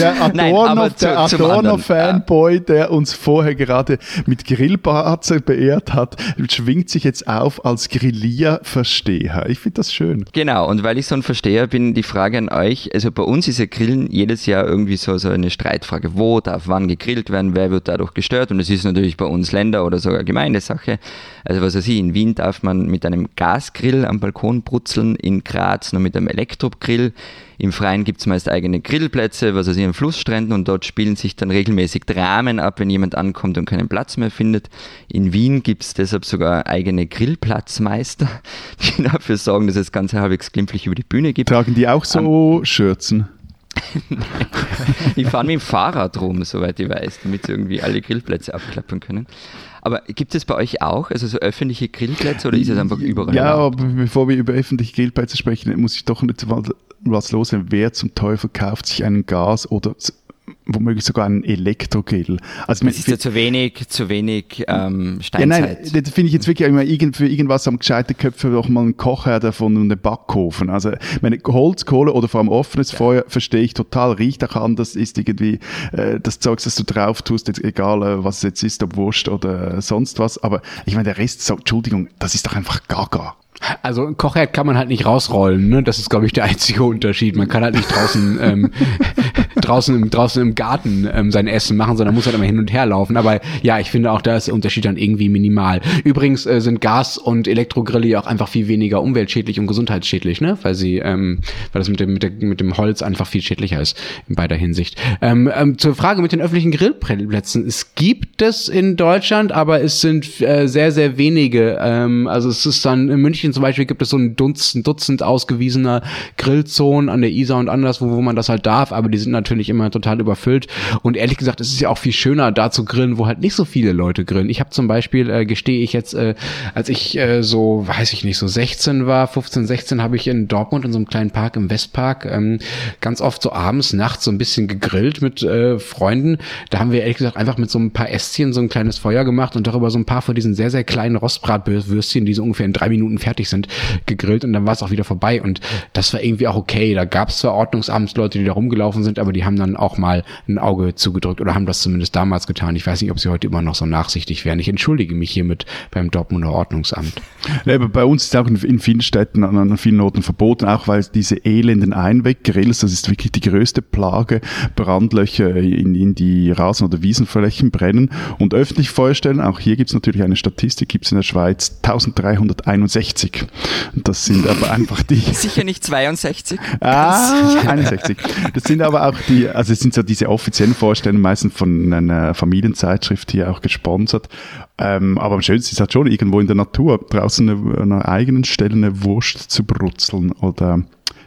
Der Nein, Adorno, der Adorno-Fanboy, uns vorher gerade mit Grillbarze beehrt hat, schwingt sich jetzt auf als Grillierversteher. Ich finde das schön. Genau, und weil ich so ein Versteher bin, die Frage an euch, also bei uns ist ja Grillen jedes Jahr irgendwie so, so eine Streitfrage, wo darf wann gegrillt werden, wer wird dadurch gestört und es ist natürlich bei uns Länder- oder sogar Gemeindesache. Also was weiß ich, in Wien darf man mit einem Gasgrill am Balkon brutzeln, in Graz nur mit einem Elektrogrill. Im Freien gibt es meist eigene Grillplätze, was ich, an Flussstränden und dort spielen sich dann regelmäßig Dramen ab, wenn jemand ankommt und keinen Platz mehr findet. In Wien gibt es deshalb sogar eigene Grillplatzmeister, die dafür sorgen, dass das Ganze halbwegs glimpflich über die Bühne gibt. Tragen die auch so Schürzen? Die fahren mit dem Fahrrad rum, soweit ich weiß, damit sie irgendwie alle Grillplätze abklappern können. Aber gibt es bei euch auch, also so öffentliche Grillplätze oder ist es einfach überall? Ja, aber bevor wir über öffentliche Grillplätze sprechen, muss ich doch nicht mal was loswerden. Wer zum Teufel kauft sich einen Gas- oder womöglich sogar einen Elektrogrill? Also, es ist ja zu wenig, zu wenig ähm, Ja, nein, Steinzeit. das finde ich jetzt wirklich immer irgend, für irgendwas am gescheiten Köpfe doch mal einen Kocher davon und einen Backofen. Also, meine Holz, Kohle oder vor allem offenes Feuer verstehe ich total, riecht auch anders, ist irgendwie äh, das Zeugs, das du drauf tust, jetzt, egal äh, was es jetzt ist, ob Wurst oder äh, sonst was. Aber ich meine, der Rest, so, Entschuldigung, das ist doch einfach gaga. Also ein Kochherd kann man halt nicht rausrollen, ne? Das ist, glaube ich, der einzige Unterschied. Man kann halt nicht draußen, ähm, draußen, im, draußen im Garten ähm, sein Essen machen, sondern muss halt immer hin und her laufen. Aber ja, ich finde auch, da ist der Unterschied dann irgendwie minimal. Übrigens äh, sind Gas- und Elektrogrille ja auch einfach viel weniger umweltschädlich und gesundheitsschädlich, ne? Weil sie, ähm, weil das mit dem, mit, der, mit dem Holz einfach viel schädlicher ist in beider Hinsicht. Ähm, ähm, zur Frage mit den öffentlichen Grillplätzen. Es gibt es in Deutschland, aber es sind äh, sehr, sehr wenige. Ähm, also es ist dann in München zum Beispiel gibt es so ein Dutzend, Dutzend ausgewiesener Grillzonen an der Isar und anderswo, wo man das halt darf, aber die sind natürlich immer total überfüllt. Und ehrlich gesagt, es ist ja auch viel schöner, da zu grillen, wo halt nicht so viele Leute grillen. Ich habe zum Beispiel, äh, gestehe ich jetzt, äh, als ich äh, so, weiß ich nicht, so 16 war, 15, 16, habe ich in Dortmund in so einem kleinen Park im Westpark ähm, ganz oft so abends, nachts so ein bisschen gegrillt mit äh, Freunden. Da haben wir ehrlich gesagt einfach mit so ein paar Ästchen so ein kleines Feuer gemacht und darüber so ein paar von diesen sehr, sehr kleinen Rostbratwürstchen, die so ungefähr in drei Minuten fertig sind, gegrillt und dann war es auch wieder vorbei. Und das war irgendwie auch okay. Da gab es zwar Ordnungsamtsleute, die da rumgelaufen sind, aber die haben dann auch mal ein Auge zugedrückt oder haben das zumindest damals getan. Ich weiß nicht, ob sie heute immer noch so nachsichtig wären. Ich entschuldige mich hiermit beim Dortmunder Ordnungsamt. Ja, aber bei uns ist es auch in, vielen Städten, an, vielen Orten verboten, auch weil diese elenden Einweggrills, das ist wirklich die größte Plage, Brandlöcher in, in die Rasen- oder Wiesenflächen brennen und öffentlich Feuerstellen, auch hier gibt es natürlich eine Statistik, gibt es in der Schweiz 1361. Und das sind aber einfach die... Sicher nicht 62. Ah, 61. Das sind aber auch die, also es sind so diese offiziellen Vorstellungen, meistens von einer Familienzeitschrift hier auch gesponsert. Ähm, aber am schönsten ist halt schon irgendwo in der Natur, draußen an einer eigenen Stelle eine Wurst zu brutzeln oder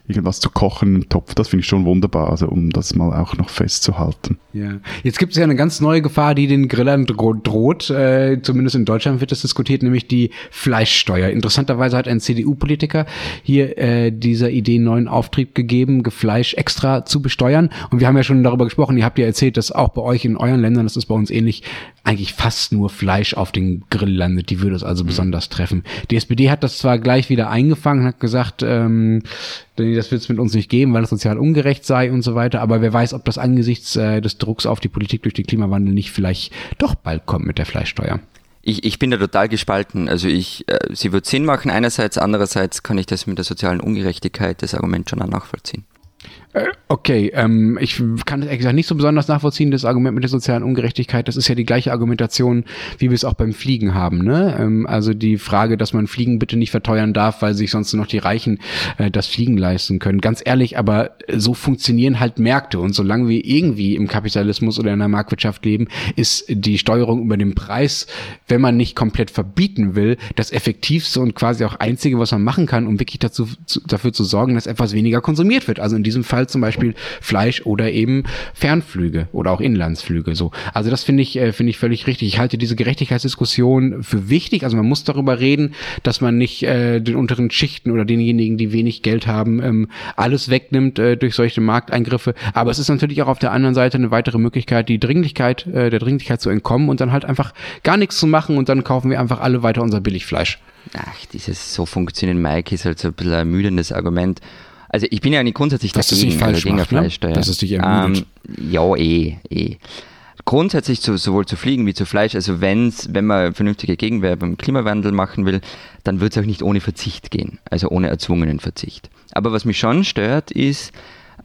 irgendwas zu kochen im Topf. Das finde ich schon wunderbar, also um das mal auch noch festzuhalten. Ja. Jetzt gibt es ja eine ganz neue Gefahr, die den Grillern dro droht. Äh, zumindest in Deutschland wird das diskutiert, nämlich die Fleischsteuer. Interessanterweise hat ein CDU-Politiker hier äh, dieser Idee neuen Auftrieb gegeben, Fleisch extra zu besteuern. Und wir haben ja schon darüber gesprochen. Ihr habt ja erzählt, dass auch bei euch in euren Ländern, das ist bei uns ähnlich, eigentlich fast nur Fleisch auf den Grill landet. Die würde es also besonders treffen. Die SPD hat das zwar gleich wieder eingefangen, hat gesagt, ähm, das wird es mit uns nicht geben, weil es sozial ungerecht sei und so weiter. Aber wer weiß, ob das angesichts äh, des Drucks auf die Politik durch den Klimawandel nicht vielleicht doch bald kommt mit der Fleischsteuer. Ich, ich bin da total gespalten. Also ich, äh, sie wird Sinn machen einerseits, andererseits kann ich das mit der sozialen Ungerechtigkeit, das Argument schon nachvollziehen. Okay, ähm, ich kann das ehrlich gesagt nicht so besonders nachvollziehen, das Argument mit der sozialen Ungerechtigkeit. Das ist ja die gleiche Argumentation, wie wir es auch beim Fliegen haben. Ne? Ähm, also die Frage, dass man Fliegen bitte nicht verteuern darf, weil sich sonst noch die Reichen äh, das Fliegen leisten können. Ganz ehrlich, aber so funktionieren halt Märkte. Und solange wir irgendwie im Kapitalismus oder in der Marktwirtschaft leben, ist die Steuerung über den Preis, wenn man nicht komplett verbieten will, das effektivste und quasi auch einzige, was man machen kann, um wirklich dazu, zu, dafür zu sorgen, dass etwas weniger konsumiert wird. Also in diesem Fall halt zum Beispiel Fleisch oder eben Fernflüge oder auch Inlandsflüge. So, also das finde ich äh, finde ich völlig richtig. Ich halte diese Gerechtigkeitsdiskussion für wichtig. Also man muss darüber reden, dass man nicht äh, den unteren Schichten oder denjenigen, die wenig Geld haben, ähm, alles wegnimmt äh, durch solche Markteingriffe. Aber es ist natürlich auch auf der anderen Seite eine weitere Möglichkeit, die Dringlichkeit äh, der Dringlichkeit zu entkommen und dann halt einfach gar nichts zu machen und dann kaufen wir einfach alle weiter unser Billigfleisch. Ach, dieses so funktionieren Mike ist halt so ein bisschen ein ermüdendes Argument. Also ich bin ja nicht grundsätzlich Dass dagegen, nicht falsch also gegen macht, ne? Fleischsteuer. Dass es dich ermüdet. Ähm, ja, eh, eh. Grundsätzlich zu, sowohl zu Fliegen wie zu Fleisch, also wenn's, wenn man vernünftige Gegenwehr beim Klimawandel machen will, dann wird es auch nicht ohne Verzicht gehen, also ohne erzwungenen Verzicht. Aber was mich schon stört, ist,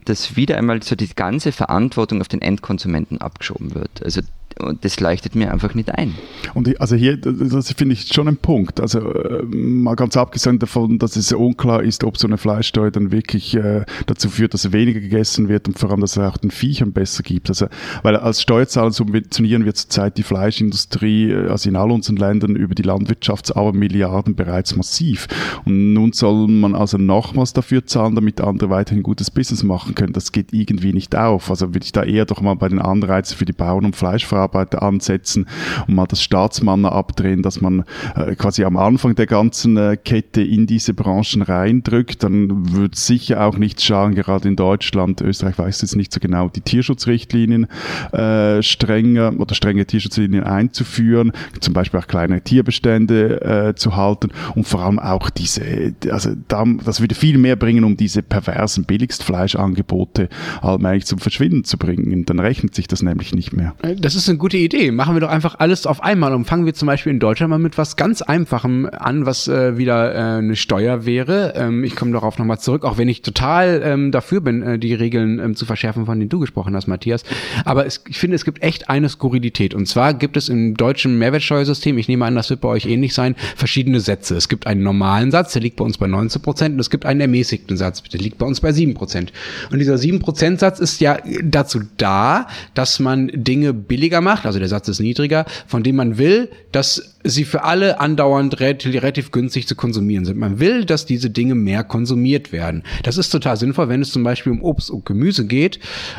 dass wieder einmal so die ganze Verantwortung auf den Endkonsumenten abgeschoben wird. Also und das leuchtet mir einfach nicht ein. Und ich, also hier, das finde ich schon ein Punkt. Also äh, mal ganz abgesehen davon, dass es unklar ist, ob so eine Fleischsteuer dann wirklich äh, dazu führt, dass weniger gegessen wird und vor allem, dass es auch den Viechern besser gibt. Also, weil als Steuerzahler subventionieren wir zurzeit die Fleischindustrie, äh, also in all unseren Ländern über die Landwirtschaftsabermilliarden bereits massiv. Und nun soll man also nochmals dafür zahlen, damit andere weiterhin gutes Business machen können. Das geht irgendwie nicht auf. Also würde ich da eher doch mal bei den Anreizen für die Bauern und Fleischverarbeiter ansetzen und mal das Staatsmanner abdrehen, dass man äh, quasi am Anfang der ganzen äh, Kette in diese Branchen reindrückt. Dann wird sicher auch nichts schaden, gerade in Deutschland. Österreich weiß jetzt nicht so genau, die Tierschutzrichtlinien äh, strenger oder strenge Tierschutzlinien einzuführen, zum Beispiel auch kleine Tierbestände äh, zu halten und vor allem auch diese, also da, das würde viel mehr bringen, um diese perversen Billigstfleischangebote allmählich zum Verschwinden zu bringen. Dann rechnet sich das nämlich nicht mehr. Das ist eine gute Idee. Machen wir doch einfach alles auf einmal und fangen wir zum Beispiel in Deutschland mal mit was ganz Einfachem an, was äh, wieder äh, eine Steuer wäre. Ähm, ich komme darauf nochmal zurück, auch wenn ich total ähm, dafür bin, äh, die Regeln ähm, zu verschärfen, von denen du gesprochen hast, Matthias. Aber es, ich finde, es gibt echt eine Skurrilität. Und zwar gibt es im deutschen Mehrwertsteuersystem, ich nehme an, das wird bei euch ähnlich sein, verschiedene Sätze. Es gibt einen normalen Satz, der liegt bei uns bei 19 Prozent und es gibt einen ermäßigten Satz, der liegt bei uns bei 7 Prozent. Und dieser 7 Prozent Satz ist ja dazu da, dass man Dinge billiger macht, also der Satz ist niedriger, von dem man will, dass sie für alle andauernd relativ günstig zu konsumieren sind. Man will, dass diese Dinge mehr konsumiert werden. Das ist total sinnvoll, wenn es zum Beispiel um Obst und Gemüse geht,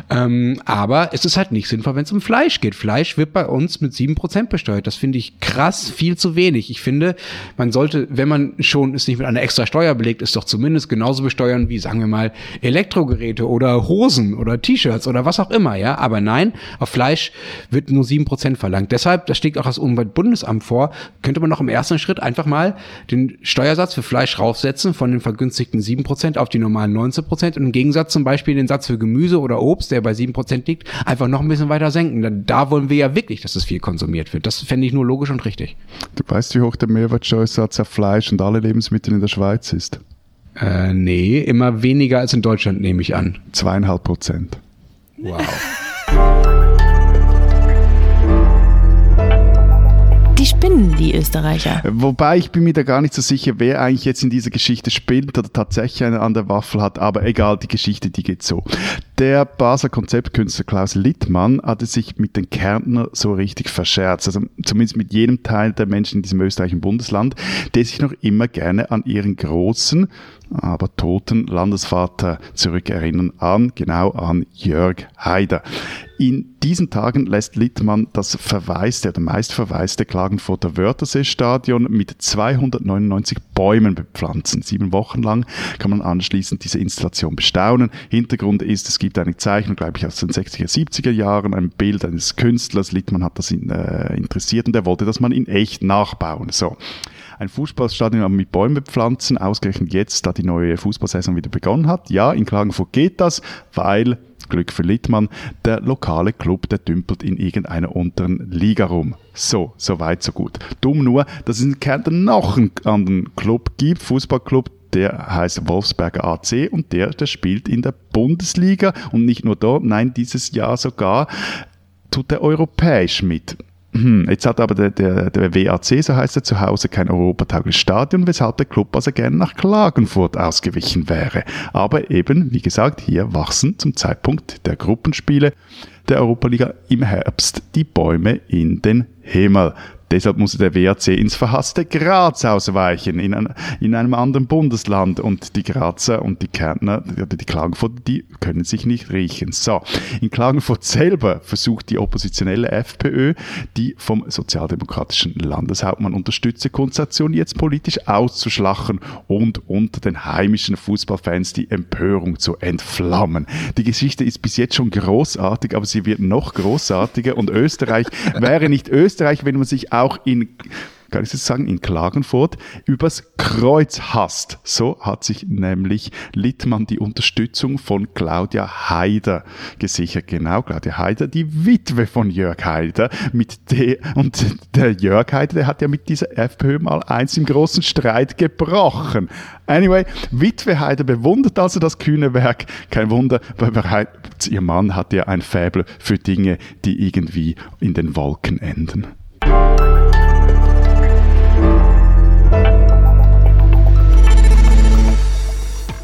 ähm, aber es ist halt nicht sinnvoll, wenn es um Fleisch geht. Fleisch wird bei uns mit sieben Prozent besteuert. Das finde ich krass viel zu wenig. Ich finde, man sollte, wenn man schon es nicht mit einer extra Steuer belegt, ist doch zumindest genauso besteuern wie, sagen wir mal, Elektrogeräte oder Hosen oder T-Shirts oder was auch immer, ja. Aber nein, auf Fleisch wird nur sieben Prozent verlangt. Deshalb, das schlägt auch das Umweltbundesamt vor, könnte man noch im ersten Schritt einfach mal den Steuersatz für Fleisch raufsetzen von den vergünstigten 7% auf die normalen 19% und im Gegensatz zum Beispiel den Satz für Gemüse oder Obst, der bei 7% liegt, einfach noch ein bisschen weiter senken. Denn da wollen wir ja wirklich, dass es viel konsumiert wird. Das fände ich nur logisch und richtig. Du weißt, wie hoch der Mehrwertsteuersatz auf Fleisch und alle Lebensmittel in der Schweiz ist? Äh, nee, immer weniger als in Deutschland, nehme ich an. Zweieinhalb Prozent. Wow. Die spinnen, die Österreicher. Wobei ich bin mir da gar nicht so sicher, wer eigentlich jetzt in dieser Geschichte spinnt oder tatsächlich eine an der Waffel hat, aber egal, die Geschichte, die geht so. Der Basler Konzeptkünstler Klaus Littmann hatte sich mit den Kärntner so richtig verscherzt, also zumindest mit jedem Teil der Menschen in diesem österreichischen Bundesland, der sich noch immer gerne an ihren großen, aber toten Landesvater zurückerinnern an, genau an Jörg Haider. In diesen Tagen lässt Littmann das verwaiste oder meistverwaiste Klagenfurter Wörthersee-Stadion mit 299 Bäumen bepflanzen. Sieben Wochen lang kann man anschließend diese Installation bestaunen. Hintergrund ist, es gibt eine Zeichnung, glaube ich, aus den 60er, 70er Jahren, ein Bild eines Künstlers. Littmann hat das in, äh, interessiert und er wollte, dass man in echt nachbauen. So ein Fußballstadion mit Bäumen bepflanzen, ausgerechnet jetzt, da die neue Fußballsaison wieder begonnen hat. Ja, in Klagenfurt geht das, weil, Glück für Littmann, der lokale Club, der dümpelt in irgendeiner unteren Liga rum. So, so weit, so gut. Dumm nur, dass es in Kärnten noch einen anderen Club gibt, Fußballclub, der heißt Wolfsberger AC und der, der spielt in der Bundesliga und nicht nur dort, nein, dieses Jahr sogar tut er europäisch mit. Hm, Jetzt hat aber der, der, der WAC, so heißt er, zu Hause kein europataugliches Stadion, weshalb der Club also gerne nach Klagenfurt ausgewichen wäre. Aber eben, wie gesagt, hier wachsen zum Zeitpunkt der Gruppenspiele der Europaliga im Herbst die Bäume in den Himmel. Deshalb musste der WAC ins verhasste Graz ausweichen, in, ein, in einem anderen Bundesland. Und die Grazer und die Kärntner, die, die Klagenfurt, die können sich nicht riechen. So, in Klagenfurt selber versucht die oppositionelle FPÖ, die vom sozialdemokratischen Landeshauptmann unterstützte Konstellation jetzt politisch auszuschlachen und unter den heimischen Fußballfans die Empörung zu entflammen. Die Geschichte ist bis jetzt schon großartig, aber sie wird noch großartiger und Österreich wäre nicht Österreich, wenn man sich auch in kann ich jetzt sagen, in Klagenfurt übers Kreuz hasst. So hat sich nämlich Littmann die Unterstützung von Claudia Haider gesichert. Genau, Claudia Haider, die Witwe von Jörg Haider. Mit der, und der Jörg Haider, der hat ja mit dieser FPÖ mal eins im großen Streit gebrochen. Anyway, Witwe Haider bewundert also das kühne Werk. Kein Wunder, weil bereits ihr Mann hat ja ein Faible für Dinge, die irgendwie in den Wolken enden.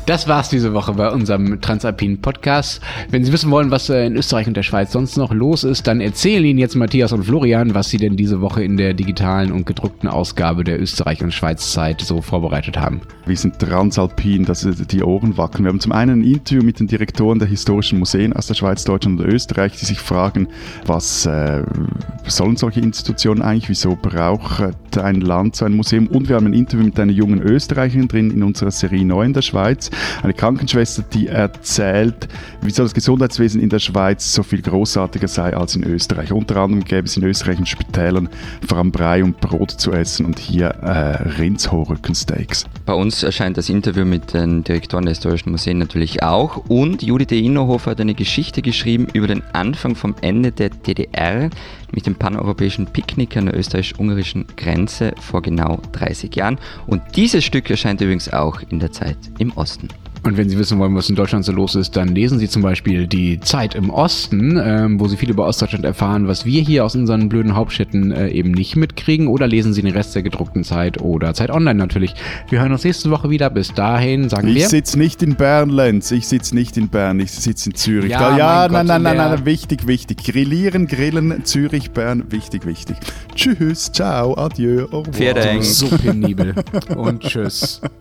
Das war's diese Woche bei unserem Transalpinen Podcast. Wenn Sie wissen wollen, was äh, in Österreich und der Schweiz sonst noch los ist, dann erzählen Ihnen jetzt Matthias und Florian, was Sie denn diese Woche in der digitalen und gedruckten Ausgabe der Österreich- und Schweiz-Zeit so vorbereitet haben. Wir sind transalpin, dass die Ohren wackeln. Wir haben zum einen ein Interview mit den Direktoren der historischen Museen aus der Schweiz, Deutschland und Österreich, die sich fragen, was äh, sollen solche Institutionen eigentlich, wieso braucht ein Land so ein Museum? Und wir haben ein Interview mit einer jungen Österreicherin drin in unserer Serie Neu in der Schweiz eine Krankenschwester, die erzählt, wieso das Gesundheitswesen in der Schweiz so viel großartiger sei als in Österreich. Unter anderem gäbe es in Österreich in Spitälern vor allem Brei und Brot zu essen und hier äh, Rindshorrückensteaks. Bei uns erscheint das Interview mit den Direktoren der Historischen Museen natürlich auch und Judith Innohofer hat eine Geschichte geschrieben über den Anfang vom Ende der DDR mit dem paneuropäischen Picknick an der österreichisch-ungarischen Grenze vor genau 30 Jahren. Und dieses Stück erscheint übrigens auch in der Zeit im Osten. Und wenn Sie wissen wollen, was in Deutschland so los ist, dann lesen Sie zum Beispiel die Zeit im Osten, ähm, wo Sie viel über Ostdeutschland erfahren, was wir hier aus unseren blöden Hauptstädten äh, eben nicht mitkriegen. Oder lesen Sie den Rest der gedruckten Zeit oder Zeit Online natürlich. Wir hören uns nächste Woche wieder. Bis dahin sagen ich wir. Ich sitze nicht in Bern, Lenz. Ich sitze nicht in Bern. Ich sitze in Zürich. Ja, da, ja mein nein, Gott, nein, in nein, der- nein, wichtig, wichtig. Grillieren, grillen, Zürich, Bern, wichtig, wichtig. Tschüss, ciao, adieu, au revoir. So penibel. Und tschüss.